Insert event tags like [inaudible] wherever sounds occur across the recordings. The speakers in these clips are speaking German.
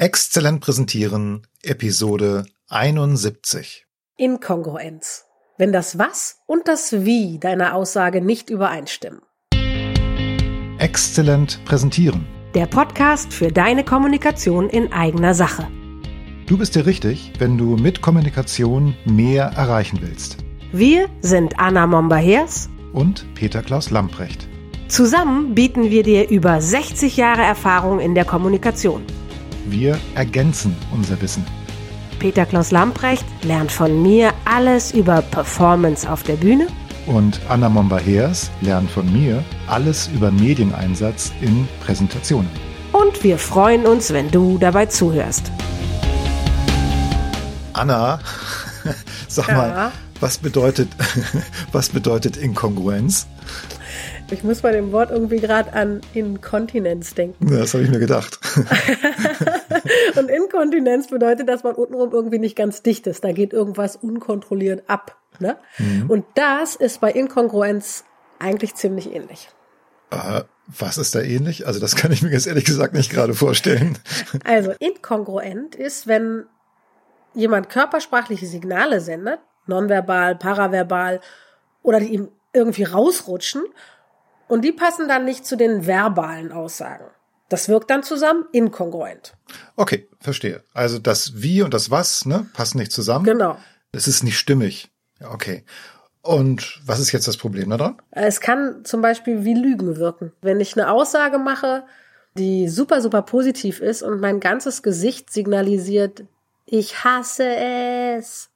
Exzellent präsentieren, Episode 71. Inkongruenz. Wenn das Was und das Wie deiner Aussage nicht übereinstimmen. Exzellent präsentieren. Der Podcast für deine Kommunikation in eigener Sache. Du bist dir richtig, wenn du mit Kommunikation mehr erreichen willst. Wir sind Anna Momba-Hers Und Peter Klaus Lamprecht. Zusammen bieten wir dir über 60 Jahre Erfahrung in der Kommunikation. Wir ergänzen unser Wissen. Peter Klaus Lamprecht lernt von mir alles über Performance auf der Bühne Und Anna Momba-Hers lernt von mir alles über Medieneinsatz in Präsentationen. und wir freuen uns, wenn du dabei zuhörst. Anna, [laughs] sag Ja. mal, was bedeutet, [laughs] was bedeutet Inkongruenz? Ich muss bei dem Wort irgendwie gerade an Inkontinenz denken. Das habe ich mir gedacht. [laughs] Und Inkontinenz bedeutet, dass man untenrum irgendwie nicht ganz dicht ist. Da geht irgendwas unkontrolliert ab. Ne? Und das ist bei Inkongruenz eigentlich ziemlich ähnlich. Äh, was ist da ähnlich? Also das kann ich mir jetzt ehrlich gesagt nicht gerade vorstellen. [laughs] Also inkongruent ist, wenn jemand körpersprachliche Signale sendet, nonverbal, paraverbal, oder die ihm irgendwie rausrutschen und die passen dann nicht zu den verbalen Aussagen. Das wirkt dann zusammen inkongruent. Okay, verstehe. Also das Wie und das Was ne, passen nicht zusammen. Genau. Es ist nicht stimmig. Okay. Und was ist jetzt das Problem daran? Es kann zum Beispiel wie Lügen wirken. Wenn ich eine Aussage mache, die super, super positiv ist und mein ganzes Gesicht signalisiert, ich hasse es,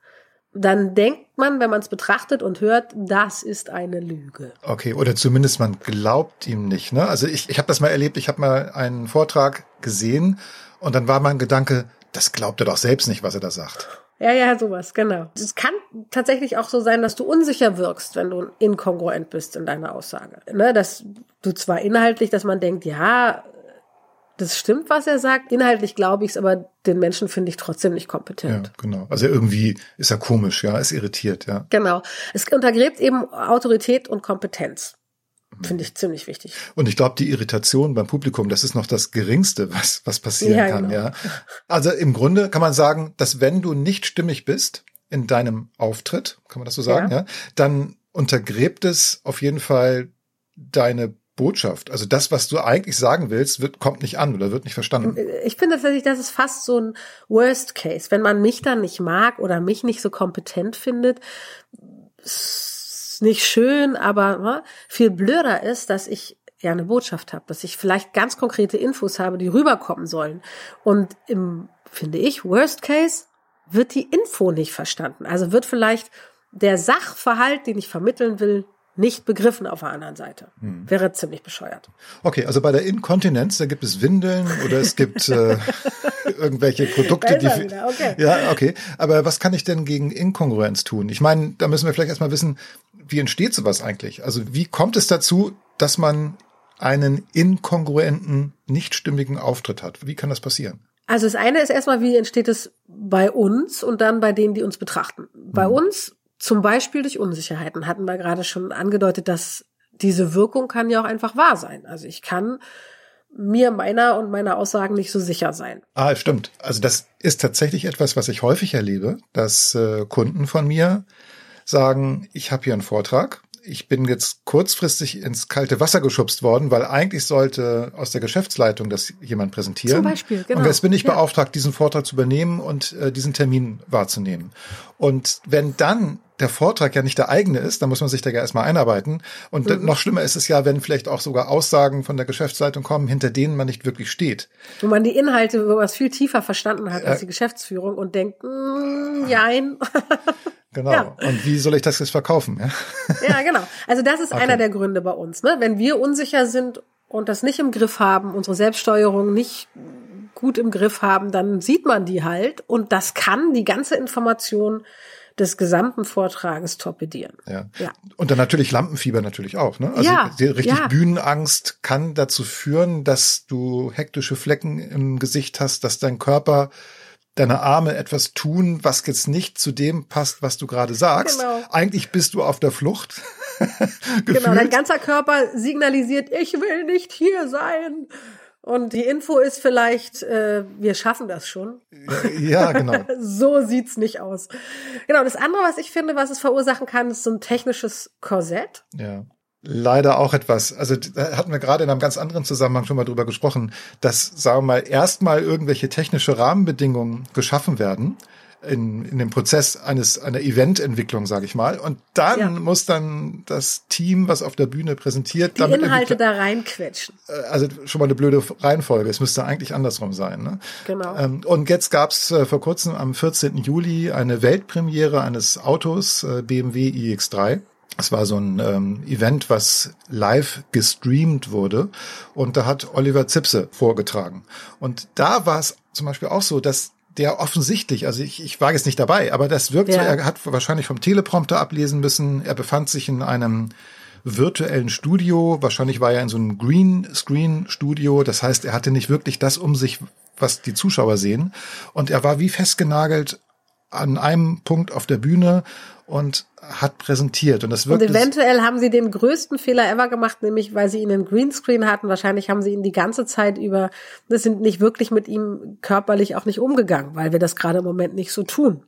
dann denkt man, wenn man es betrachtet und hört, das ist eine Lüge. Okay, oder zumindest man glaubt ihm nicht. Ne? Also ich, ich habe das mal erlebt, ich habe mal einen Vortrag gesehen und dann war mein Gedanke, das glaubt er doch selbst nicht, was er da sagt. Ja, ja, sowas, genau. Es kann tatsächlich auch so sein, dass du unsicher wirkst, wenn du inkongruent bist in deiner Aussage. Ne, dass du zwar inhaltlich, dass man denkt, ja, das stimmt, was er sagt, inhaltlich glaube ich es, aber den Menschen finde ich trotzdem nicht Ja, kompetent. genau. Also irgendwie ist er komisch, ja, ist irritiert, ja. Genau. Es untergräbt eben Autorität und Kompetenz. Finde ich ziemlich wichtig. Und ich glaube, die Irritation beim Publikum, das ist noch das Geringste, was, was passieren Ja, kann, genau. ja. Also im Grunde kann man sagen, dass wenn du nicht stimmig bist in deinem Auftritt, kann man das so sagen, ja, Ja. dann untergräbt es auf jeden Fall deine Botschaft. Also das, was du eigentlich sagen willst, wird, kommt nicht an oder wird nicht verstanden. Ich finde tatsächlich, das ist fast so ein Worst Case. Wenn man mich dann nicht mag oder mich nicht so kompetent findet, ist nicht schön, aber ne, viel blöder ist, dass ich ja eine Botschaft habe, dass ich vielleicht ganz konkrete Infos habe, die rüberkommen sollen. Und im, finde ich, Worst Case wird die Info nicht verstanden. Also wird vielleicht der Sachverhalt, den ich vermitteln will, nicht begriffen auf der anderen Seite. Wäre ziemlich bescheuert. Okay, also bei der Inkontinenz, da gibt es Windeln oder es gibt äh, [laughs] irgendwelche Produkte, die. wieder, okay. Ja, okay. Aber was kann ich denn gegen Inkongruenz tun? Ich meine, da müssen wir vielleicht erstmal wissen, wie entsteht sowas eigentlich? Also wie kommt es dazu, dass man einen inkongruenten, nicht stimmigen Auftritt hat? Wie kann das passieren? Also das eine ist erstmal, wie entsteht es bei uns und dann bei denen, die uns betrachten. Bei uns zum Beispiel durch Unsicherheiten hatten wir gerade schon angedeutet, dass diese Wirkung kann ja auch einfach wahr sein. Also ich kann mir meiner und meiner Aussagen nicht so sicher sein. Ah, stimmt. Also das ist tatsächlich etwas, was ich häufig erlebe, dass äh, Kunden von mir sagen, ich habe hier einen Vortrag. Ich bin jetzt kurzfristig ins kalte Wasser geschubst worden, weil eigentlich sollte aus der Geschäftsleitung das jemand präsentieren. Zum Beispiel, genau. Und jetzt bin ich Ja. beauftragt, diesen Vortrag zu übernehmen und äh, diesen Termin wahrzunehmen. Und wenn dann der Vortrag ja nicht der eigene ist, dann muss man sich da ja erstmal einarbeiten. Und Mhm. noch schlimmer ist es ja, wenn vielleicht auch sogar Aussagen von der Geschäftsleitung kommen, hinter denen man nicht wirklich steht. Wo man die Inhalte wo man es viel tiefer verstanden hat als die Geschäftsführung und denkt, mm, jein. [laughs] Genau. Ja. Und wie soll ich das jetzt verkaufen? Ja? Ja, genau. Also das ist [laughs] Okay. einer der Gründe bei uns. Ne? Wenn wir unsicher sind und das nicht im Griff haben, unsere Selbststeuerung nicht gut im Griff haben, dann sieht man die halt und das kann die ganze Information des gesamten Vortrages torpedieren. Ja. Ja. Und dann natürlich Lampenfieber natürlich auch. Ne? Also Ja, richtig ja. Bühnenangst kann dazu führen, dass du hektische Flecken im Gesicht hast, dass dein Körper deine Arme etwas tun, was jetzt nicht zu dem passt, was du gerade sagst. Genau. Eigentlich bist du auf der Flucht. [laughs] Genau, dein ganzer Körper signalisiert, ich will nicht hier sein. Und die Info ist vielleicht, äh, wir schaffen das schon. Ja, genau. [laughs] so sieht's nicht aus. Genau, das andere, was ich finde, was es verursachen kann, ist so ein technisches Korsett. Ja leider auch etwas. Also da hatten wir gerade in einem ganz anderen Zusammenhang schon mal drüber gesprochen, dass, sagen wir mal, erstmal irgendwelche technische Rahmenbedingungen geschaffen werden in, in dem Prozess eines einer Evententwicklung, sage ich mal. Und dann ja. muss dann das Team, was auf der Bühne präsentiert, die Inhalte da reinquetschen. Äh, also schon mal eine blöde Reihenfolge. Es müsste eigentlich andersrum sein. Ne? Genau. Ähm, und jetzt gab es äh, vor kurzem am 14. Juli eine Weltpremiere eines Autos äh, BMW iX3. Es war so ein ähm, Event, was live gestreamt wurde und da hat Oliver Zipse vorgetragen. Und da war es zum Beispiel auch so, dass der offensichtlich, also ich, ich war jetzt nicht dabei, aber das wirkt ja. so, er hat wahrscheinlich vom Teleprompter ablesen müssen. Er befand sich in einem virtuellen Studio. Wahrscheinlich war er in so einem Greenscreen-Studio. Das heißt, er hatte nicht wirklich das um sich, was die Zuschauer sehen. Und er war wie festgenagelt an einem Punkt auf der Bühne und hat präsentiert. Und das wirkt. Und eventuell haben sie den größten Fehler ever gemacht, nämlich weil sie ihn in Greenscreen hatten. Wahrscheinlich haben sie ihn die ganze Zeit über, das sind nicht wirklich mit ihm körperlich auch nicht umgegangen, weil wir das gerade im Moment nicht so tun.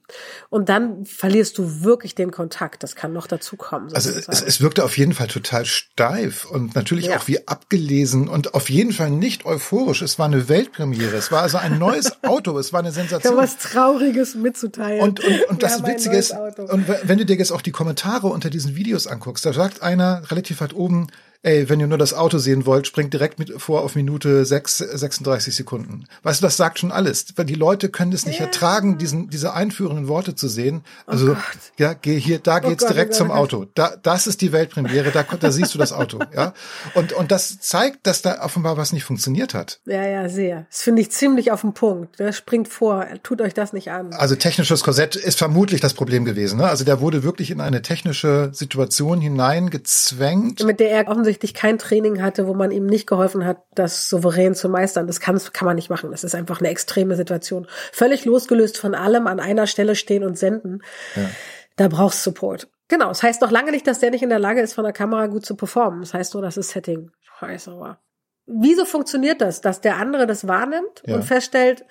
Und dann verlierst du wirklich den Kontakt. Das kann noch dazu kommen. Also es, es wirkte auf jeden Fall total steif und natürlich ja. auch wie abgelesen und auf jeden Fall nicht euphorisch. Es war eine Weltpremiere. Es war also ein neues [laughs] Auto. Es war eine Sensation. Ich habe was Trauriges mitzuteilen. Und, und, und das Witzige ist, und wenn du dir jetzt auch die Kommentare unter diesen Videos anguckst, da sagt einer relativ weit oben, ey, wenn ihr nur das Auto sehen wollt, springt direkt mit vor auf Minute 6, 36 Sekunden. Weißt du, das sagt schon alles. Weil die Leute können es nicht ja. ertragen, diesen, diese einführenden Worte zu sehen. Oh also, oh ja, geh hier, da oh geht's Gott, direkt oh zum Auto. Da, das ist die Weltpremiere, da, da siehst du das Auto, ja. Und, und das zeigt, dass da offenbar was nicht funktioniert hat. Ja, ja, sehr. Das finde ich ziemlich auf den Punkt. Der springt vor, tut euch das nicht an. Also technisches Korsett ist vermutlich das Problem gewesen, ne? Also der wurde wirklich in eine technische Situation hineingezwängt. Mit der er offensichtlich offensichtlich kein Training hatte, wo man ihm nicht geholfen hat, das souverän zu meistern. Das kann, kann man nicht machen. Das ist einfach eine extreme Situation. Völlig losgelöst von allem an einer Stelle stehen und senden. Ja. Da brauchst Support. Genau. Das heißt noch lange nicht, dass der nicht in der Lage ist, von der Kamera gut zu performen. Das heißt nur, das ist Setting. Scheiße, aber. Wieso funktioniert das, dass der andere das wahrnimmt ja. und feststellt,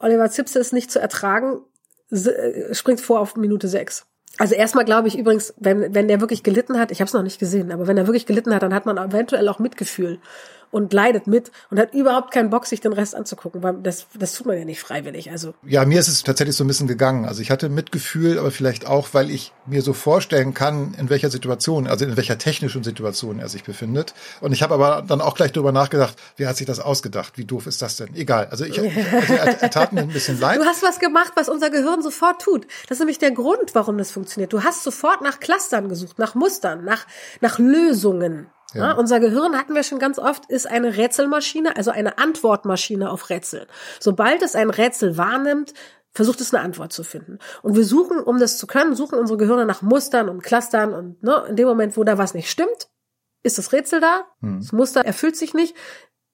Oliver Zipse ist nicht zu ertragen, äh, springt vor auf Minute sechs. Also erstmal glaube ich übrigens, wenn, wenn der wirklich gelitten hat, ich habe es noch nicht gesehen, aber wenn er wirklich gelitten hat, dann hat man eventuell auch Mitgefühl und leidet mit und hat überhaupt keinen Bock, sich den Rest anzugucken, weil das, das tut man ja nicht freiwillig. Also ja, mir ist es tatsächlich so ein bisschen gegangen. Also ich hatte Mitgefühl, aber vielleicht auch, weil ich mir so vorstellen kann, in welcher Situation, also in welcher technischen Situation er sich befindet. Und ich habe aber dann auch gleich darüber nachgedacht, wer hat sich das ausgedacht? Wie doof ist das denn? Egal. Also ich, [laughs] also er, er tat mir ein bisschen leid. Du hast was gemacht, was unser Gehirn sofort tut. Das ist nämlich der Grund, warum das funktioniert. Du hast sofort nach Clustern gesucht, nach Mustern, nach, nach Lösungen. Ja. Ja, unser Gehirn, hatten wir schon ganz oft, ist eine Rätselmaschine, also eine Antwortmaschine auf Rätsel. Sobald es ein Rätsel wahrnimmt, versucht es eine Antwort zu finden. Und wir suchen, um das zu können, suchen unsere Gehirne nach Mustern und Clustern und ne, in dem Moment, wo da was nicht stimmt, ist das Rätsel da, hm. das Muster erfüllt sich nicht.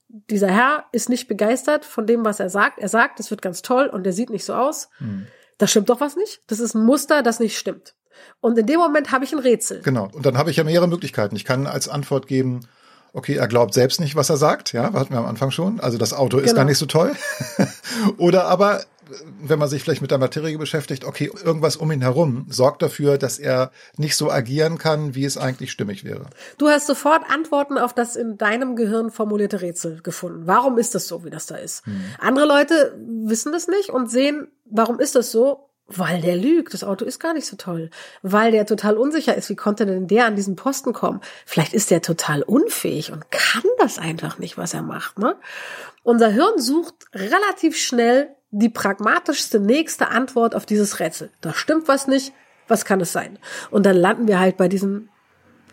Dieser Herr ist nicht begeistert von dem, was er sagt. Er sagt, es wird ganz toll und er sieht nicht so aus. Hm. Da stimmt doch was nicht. Das ist ein Muster, das nicht stimmt. Und in dem Moment habe ich ein Rätsel. Genau. Und dann habe ich ja mehrere Möglichkeiten. Ich kann als Antwort geben, okay, er glaubt selbst nicht, was er sagt. Ja, hatten wir am Anfang schon. Also das Auto ist genau. gar nicht so toll. [laughs] Oder aber, wenn man sich vielleicht mit der Materie beschäftigt, okay, irgendwas um ihn herum sorgt dafür, dass er nicht so agieren kann, wie es eigentlich stimmig wäre. Du hast sofort Antworten auf das in deinem Gehirn formulierte Rätsel gefunden. Warum ist das so, wie das da ist? Hm. Andere Leute wissen das nicht und sehen, warum ist das so? Weil der lügt, das Auto ist gar nicht so toll. Weil der total unsicher ist, wie konnte denn der an diesen Posten kommen? Vielleicht ist der total unfähig und kann das einfach nicht, was er macht. Ne? Unser Hirn sucht relativ schnell die pragmatischste nächste Antwort auf dieses Rätsel. Da stimmt was nicht, was kann es sein? Und dann landen wir halt bei diesen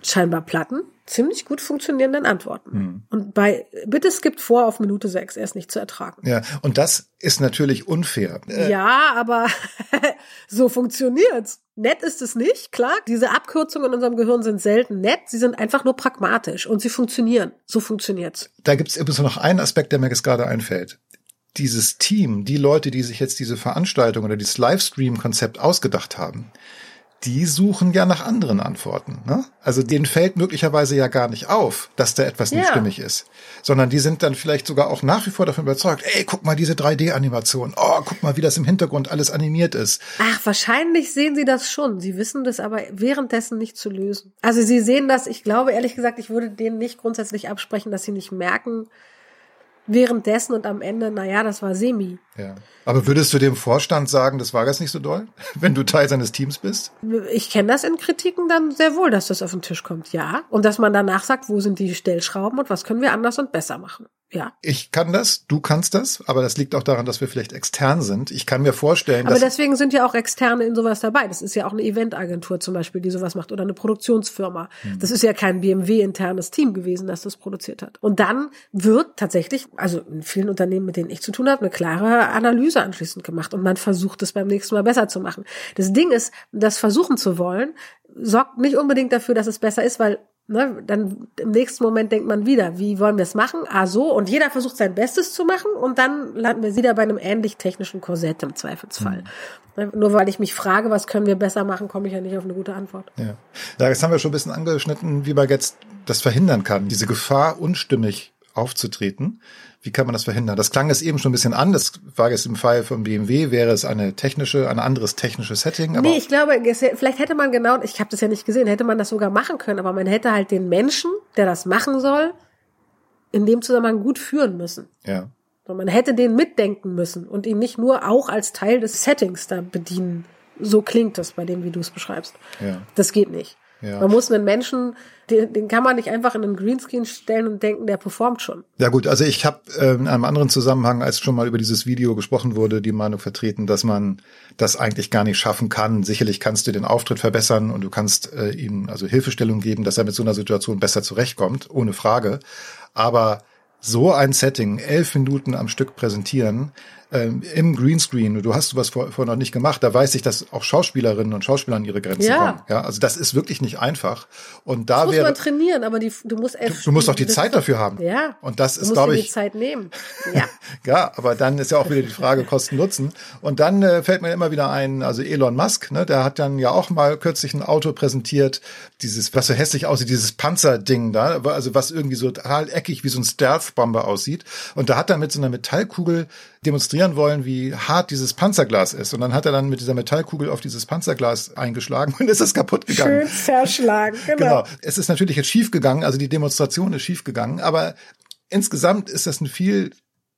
scheinbar Platten, ziemlich gut funktionierenden Antworten. Hm. Und bei Bitte skippt vor auf Minute sechs, er ist nicht zu ertragen. Ja, und das ist natürlich unfair. Äh, ja, aber [laughs] so funktioniert's. Nett ist es nicht, klar. Diese Abkürzungen in unserem Gehirn sind selten nett, sie sind einfach nur pragmatisch und sie funktionieren. So funktioniert's. Da gibt's übrigens noch einen Aspekt, der mir jetzt gerade einfällt. Dieses Team, die Leute, die sich jetzt diese Veranstaltung oder dieses Livestream-Konzept ausgedacht haben, die suchen ja nach anderen Antworten. Ne? Also denen fällt möglicherweise ja gar nicht auf, dass da etwas nicht Ja. stimmig ist, sondern die sind dann vielleicht sogar auch nach wie vor davon überzeugt, ey, guck mal diese 3D-Animation, oh, guck mal, wie das im Hintergrund alles animiert ist. Ach, wahrscheinlich sehen sie das schon. Sie wissen das aber währenddessen nicht zu lösen. Also sie sehen das, ich glaube ehrlich gesagt, ich würde denen nicht grundsätzlich absprechen, dass sie nicht merken, währenddessen und am Ende, naja, das war semi. Ja. Aber würdest du dem Vorstand sagen, das war jetzt nicht so doll, [laughs] wenn du Teil seines Teams bist? Ich kenne das in Kritiken dann sehr wohl, dass das auf den Tisch kommt, ja. Und dass man danach sagt, wo sind die Stellschrauben und was können wir anders und besser machen. Ja. Ich kann das, du kannst das, aber das liegt auch daran, dass wir vielleicht extern sind. Ich kann mir vorstellen, Aber dass deswegen sind ja auch Externe in sowas dabei. Das ist ja auch eine Eventagentur zum Beispiel, die sowas macht oder eine Produktionsfirma. Das ist ja kein BMW-internes Team gewesen, das das produziert hat. Und dann wird tatsächlich, also in vielen Unternehmen, mit denen ich zu tun habe, eine klare Analyse anschließend gemacht und man versucht es beim nächsten Mal besser zu machen. Das Ding ist, das versuchen zu wollen, sorgt nicht unbedingt dafür, dass es besser ist, weil Ne, dann im nächsten Moment denkt man wieder, wie wollen wir es machen? Ah, so. Und jeder versucht sein Bestes zu machen und dann landen wir wieder bei einem ähnlich technischen Korsett im Zweifelsfall. Ne, Nur weil ich mich frage, was können wir besser machen, komme ich ja nicht auf eine gute Antwort. Ja. ja, jetzt haben wir schon ein bisschen angeschnitten, wie man jetzt das verhindern kann, diese Gefahr unstimmig aufzutreten. Wie kann man das verhindern? Das klang es eben schon ein bisschen an. Das war jetzt im Fall von BMW, wäre es eine technische, ein anderes technisches Setting. Aber nee, ich glaube, vielleicht hätte man genau, ich habe das ja nicht gesehen, hätte man das sogar machen können, aber man hätte halt den Menschen, der das machen soll, in dem Zusammenhang gut führen müssen. ja, So, man hätte den mitdenken müssen und ihn nicht nur auch als Teil des Settings da bedienen. So klingt das bei dem, wie du es beschreibst. ja. Das geht nicht. Ja. Man muss einen Menschen, den, den kann man nicht einfach in einen Greenscreen stellen und denken, der performt schon. Ja gut, also ich habe äh, in einem anderen Zusammenhang, als schon mal über dieses Video gesprochen wurde, die Meinung vertreten, dass man das eigentlich gar nicht schaffen kann. Sicherlich kannst du den Auftritt verbessern und du kannst äh, ihm also Hilfestellung geben, dass er mit so einer Situation besser zurechtkommt, ohne Frage. Aber so ein Setting, elf Minuten am Stück präsentieren, ähm, im Greenscreen, du hast sowas vor, vorher noch nicht gemacht, da weiß ich, dass auch Schauspielerinnen und Schauspieler an ihre Grenzen Ja. kommen. Ja, also das ist wirklich nicht einfach. Und da Das muss wäre, man trainieren, aber die, du musst du, du musst auch die Zeit dafür haben. Ja. Und das du ist, musst glaube dir ich, die Zeit nehmen. [laughs] Ja. ja, aber dann ist ja auch wieder die Frage [laughs] Kosten-Nutzen. Und dann äh, fällt mir immer wieder ein, also Elon Musk, ne, der hat dann ja auch mal kürzlich ein Auto präsentiert, dieses, was so hässlich aussieht, dieses Panzerding da, also was irgendwie so total eckig wie so ein Stealth-Bomber aussieht. Und da hat er mit so einer Metallkugel demonstrieren wollen, wie hart dieses Panzerglas ist. Und dann hat er dann mit dieser Metallkugel auf dieses Panzerglas eingeschlagen und [laughs] ist es kaputt gegangen. Schön verschlagen, [laughs] genau. Genau. Es ist natürlich jetzt schief gegangen, also die Demonstration ist schief gegangen, aber insgesamt ist das ein viel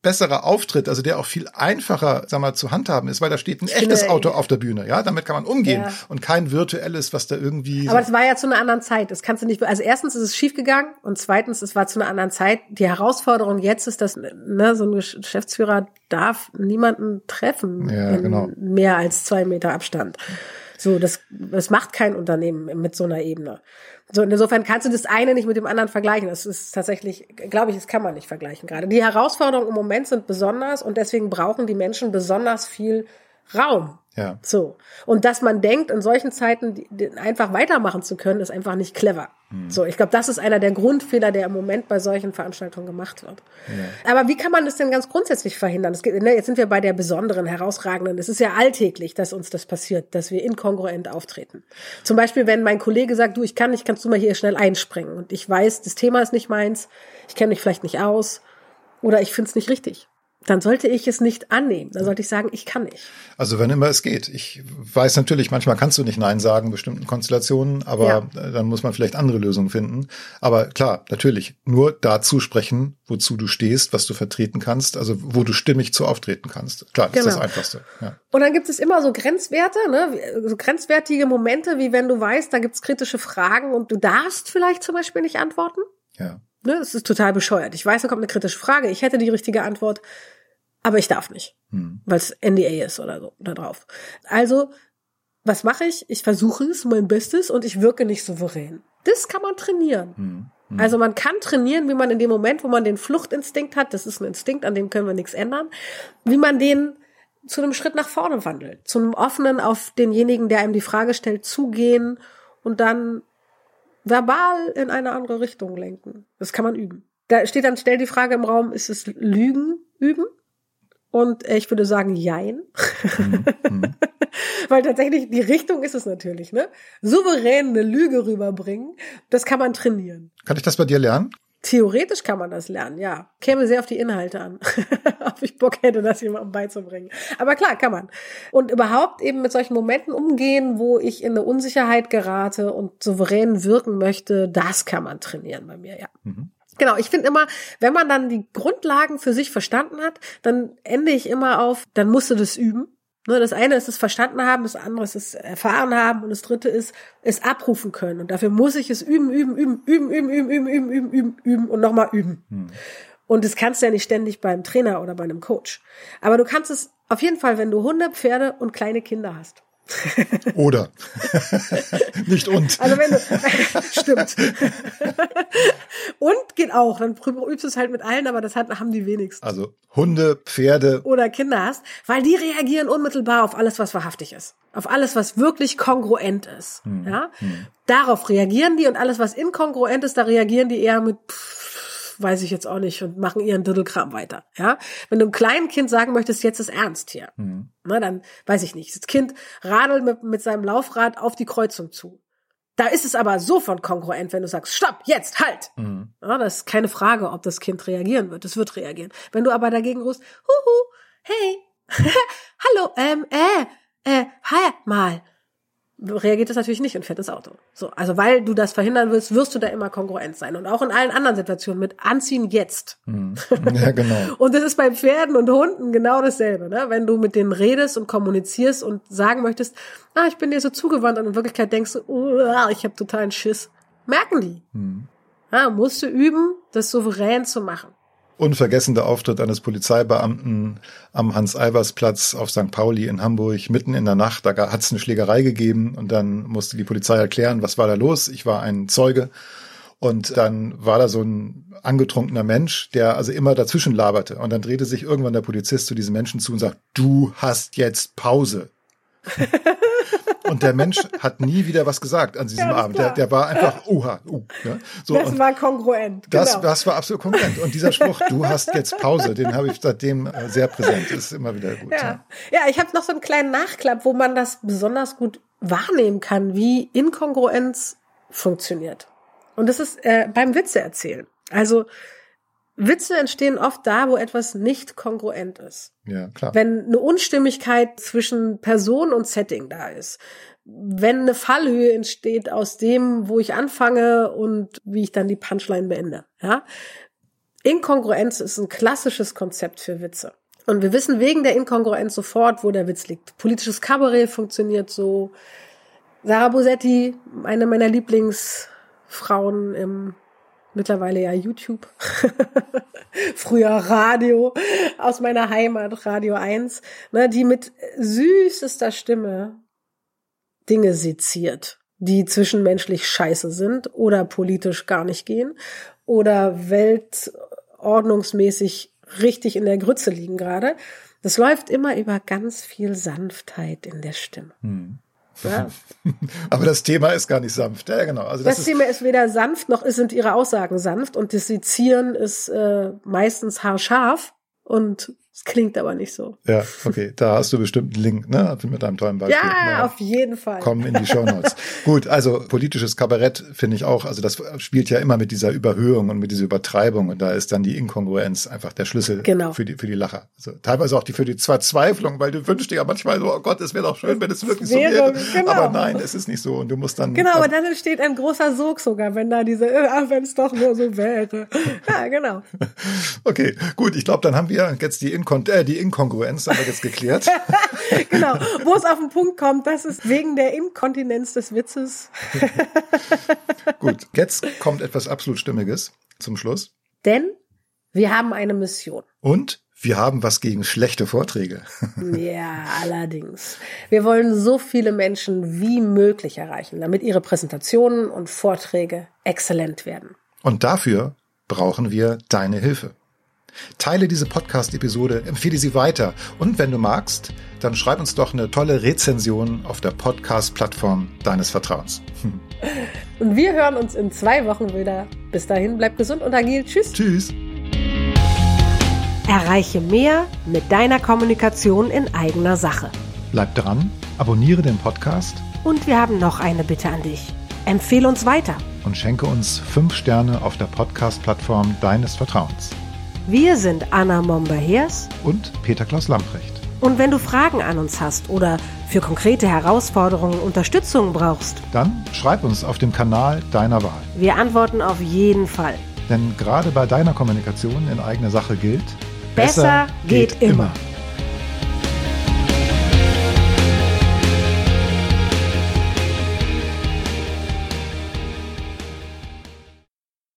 besserer Auftritt, also der auch viel einfacher, sag mal, zu handhaben ist, weil da steht ein echtes finde, Auto auf der Bühne, ja, damit kann man umgehen Ja. und kein virtuelles, was da irgendwie Aber das war ja zu einer anderen Zeit. Das kannst du nicht. Also erstens ist es schiefgegangen und zweitens, es war zu einer anderen Zeit. Die Herausforderung jetzt ist, dass ne, so ein Geschäftsführer darf niemanden treffen Ja, genau. mehr als zwei Meter Abstand. So, das, das macht kein Unternehmen mit so einer Ebene. So, insofern kannst du das eine nicht mit dem anderen vergleichen. Das ist tatsächlich, glaube ich, das kann man nicht vergleichen gerade. Die Herausforderungen im Moment sind besonders und deswegen brauchen die Menschen besonders viel Raum. Ja. So. Und dass man denkt, in solchen Zeiten einfach weitermachen zu können, ist einfach nicht clever. So, ich glaube, das ist einer der Grundfehler, der im Moment bei solchen Veranstaltungen gemacht wird. Aber wie kann man das denn ganz grundsätzlich verhindern? Geht, ne, jetzt sind wir bei der besonderen, herausragenden. Es ist ja alltäglich, dass uns das passiert, dass wir inkongruent auftreten. Zum Beispiel, wenn mein Kollege sagt, du, ich kann nicht, kannst du mal hier schnell einspringen. Und ich weiß, das Thema ist nicht meins, ich kenne mich vielleicht nicht aus oder ich finde es nicht richtig. Dann sollte ich es nicht annehmen. Dann sollte ich sagen, ich kann nicht. Also wenn immer es geht. Ich weiß natürlich, manchmal kannst du nicht Nein sagen, bestimmten Konstellationen, aber Ja. dann muss man vielleicht andere Lösungen finden. Aber klar, natürlich, nur dazu sprechen, wozu du stehst, was du vertreten kannst, also wo du stimmig zu auftreten kannst. Klar, das ist das Genau. Einfachste. Ja. Und dann gibt es immer so Grenzwerte, ne? so grenzwertige Momente, wie wenn du weißt, da gibt's kritische Fragen und du darfst vielleicht zum Beispiel nicht antworten. ja. Ne? Das ist total bescheuert. Ich weiß, da kommt eine kritische Frage, ich hätte die richtige Antwort, aber ich darf nicht, Hm. weil es NDA ist oder so da drauf. Also, was mache ich? Ich versuche es, mein Bestes und ich wirke nicht souverän. Das kann man trainieren. Hm. Also man kann trainieren, wie man in dem Moment, wo man den Fluchtinstinkt hat, das ist ein Instinkt, an dem können wir nichts ändern, wie man den zu einem Schritt nach vorne wandelt, zu einem offenen auf denjenigen, der einem die Frage stellt, zugehen und dann verbal in eine andere Richtung lenken. Das kann man üben. Da steht dann, stell die Frage im Raum, ist es Lügen üben? Und äh, ich würde sagen, jein. Mhm. mhm. [laughs] Weil tatsächlich die Richtung ist es natürlich, ne? Souverän eine Lüge rüberbringen, das kann man trainieren. Kann ich das bei dir lernen? Theoretisch kann man das lernen, ja. Käme sehr auf die Inhalte an, [laughs] ob ich Bock hätte, das jemandem beizubringen. Aber klar, kann man. Und überhaupt eben mit solchen Momenten umgehen, wo ich in eine Unsicherheit gerate und souverän wirken möchte, das kann man trainieren bei mir, ja. Mhm. Genau, ich finde immer, wenn man dann die Grundlagen für sich verstanden hat, dann ende ich immer auf, dann musst du das üben. Ne, das eine ist es verstanden haben, das andere ist es erfahren haben und das dritte ist es abrufen können. Und dafür muss ich es üben, üben, üben, üben, üben, üben, üben, üben, üben, üben, üben und nochmal üben. Hm. Und das kannst du ja nicht ständig beim Trainer oder bei einem Coach. Aber du kannst es auf jeden Fall, wenn du Hunde, Pferde und kleine Kinder hast. Oder. [laughs] Nicht und. Also wenn du, [laughs] stimmt. und geht auch. Dann übst du es halt mit allen, aber das haben die wenigsten. Also Hunde, Pferde. Oder Kinder hast, weil die reagieren unmittelbar auf alles, was wahrhaftig ist. Auf alles, was wirklich kongruent ist. Hm. Ja? Hm. Darauf reagieren die und alles, was inkongruent ist, da reagieren die eher mit, pff, weiß ich jetzt auch nicht und machen ihren Duddelkram weiter. Ja, wenn du einem kleinen Kind sagen möchtest, jetzt ist ernst hier, mhm. na dann weiß ich nicht. Das Kind radelt mit, mit seinem Laufrad auf die Kreuzung zu. Da ist es aber so von kongruent, wenn du sagst, stopp, jetzt, halt. Mhm. Ja, das ist keine Frage, ob das Kind reagieren wird. Es wird reagieren. Wenn du aber dagegen rufst, huhu, hey, [laughs] hallo, ähm, äh, äh, hi, mal reagiert das natürlich nicht und fährt ins Auto. So, also weil du das verhindern willst, wirst du da immer kongruent sein und auch in allen anderen Situationen mit anziehen jetzt. Mhm. [laughs] Ja, genau. und das ist bei Pferden und Hunden genau dasselbe, ne? Wenn du mit denen redest und kommunizierst und sagen möchtest, ah, ich bin dir so zugewandt und in Wirklichkeit denkst du, oh, ich habe totalen Schiss. Merken die. Mhm. Ja, musst du üben, das souverän zu machen unvergessen der Auftritt eines Polizeibeamten am Hans-Albers-Platz auf St. Pauli in Hamburg mitten in der Nacht. Da hat es eine Schlägerei gegeben und dann musste die Polizei erklären, was war da los. Ich war ein Zeuge. Und dann war da so ein angetrunkener Mensch, der also immer dazwischen laberte. Und dann drehte sich irgendwann der Polizist zu diesem Menschen zu und sagt, du hast jetzt Pause. [laughs] Und der Mensch hat nie wieder was gesagt an diesem ja, Abend. Der, der, war einfach, uha, uh, ne? so, das war kongruent. Das, genau. das war absolut kongruent. Und dieser Spruch, du hast jetzt Pause, den habe ich seitdem äh, sehr präsent. Das ist immer wieder gut. Ja, ja. ja ich habe noch so einen kleinen Nachklapp, wo man das besonders gut wahrnehmen kann, wie Inkongruenz funktioniert. Und das ist äh, beim Witze erzählen. Also Witze entstehen oft da, wo etwas nicht kongruent ist. Ja, klar. Wenn eine Unstimmigkeit zwischen Person und Setting da ist. Wenn eine Fallhöhe entsteht aus dem, wo ich anfange und wie ich dann die Punchline beende. Ja? Inkongruenz ist ein klassisches Konzept für Witze. Und wir wissen wegen der Inkongruenz sofort, wo der Witz liegt. Politisches Kabarett funktioniert so. Sarah Bosetti, eine meiner Lieblingsfrauen im mittlerweile ja YouTube, [laughs] früher Radio aus meiner Heimat, Radio 1, ne, die mit süßester Stimme Dinge seziert, die zwischenmenschlich scheiße sind oder politisch gar nicht gehen oder weltordnungsmäßig richtig in der Grütze liegen gerade. Das läuft immer über ganz viel Sanftheit in der Stimme. Hm. Ja. [laughs] Aber das Thema ist gar nicht sanft. Ja, genau. Also das, das Thema ist weder sanft noch sind ihre Aussagen sanft und das Sezieren ist äh, meistens haarscharf und es klingt aber nicht so. Ja, okay. Da hast du bestimmt einen Link, ne? Mit deinem tollen Beispiel. Ja, ja. auf jeden Fall. Kommen in die Show Notes. [laughs] Gut, also politisches Kabarett finde ich auch, also das spielt ja immer mit dieser Überhöhung und mit dieser Übertreibung und da ist dann die Inkongruenz einfach der Schlüssel genau. für die für die Lacher. Also teilweise auch die für die Verzweiflung, weil du wünschst dir ja manchmal so, oh Gott, es wäre doch schön, wenn es wirklich wäre, so wäre. Genau. Aber nein, es ist nicht so und du musst dann Genau, aber dann entsteht ein großer Sog sogar, wenn da diese ah, wenn es doch nur so wäre. [laughs] Ja, genau. okay, gut, ich glaube, dann haben wir jetzt die Inkon äh, die Inkongruenz haben wir jetzt geklärt. [laughs] genau, wo es auf den Punkt kommt, das ist wegen der Inkontinenz des Witzes. [laughs] Gut, jetzt kommt etwas absolut Stimmiges zum Schluss. Denn wir haben eine Mission. Und wir haben was gegen schlechte Vorträge. [laughs] ja, allerdings. Wir wollen so viele Menschen wie möglich erreichen, damit ihre Präsentationen und Vorträge exzellent werden. Und dafür brauchen wir deine Hilfe. Teile diese Podcast-Episode, empfehle sie weiter und wenn du magst, dann schreib uns doch eine tolle Rezension auf der Podcast-Plattform deines Vertrauens. Und wir hören uns in zwei Wochen wieder. Bis dahin, bleib gesund und agil. Tschüss. Tschüss. Erreiche mehr mit deiner Kommunikation in eigener Sache. Bleib dran, abonniere den Podcast Und wir haben noch eine Bitte an dich. Empfehle uns weiter. und schenke uns fünf Sterne auf der Podcast-Plattform deines Vertrauens. Wir sind Anna Momber-Hers Und Peter Klaus Lamprecht. und wenn du Fragen an uns hast oder für konkrete Herausforderungen Unterstützung brauchst, Dann schreib uns auf dem Kanal deiner Wahl. wir antworten auf jeden Fall. Denn gerade bei deiner Kommunikation in eigener Sache gilt, Besser geht immer.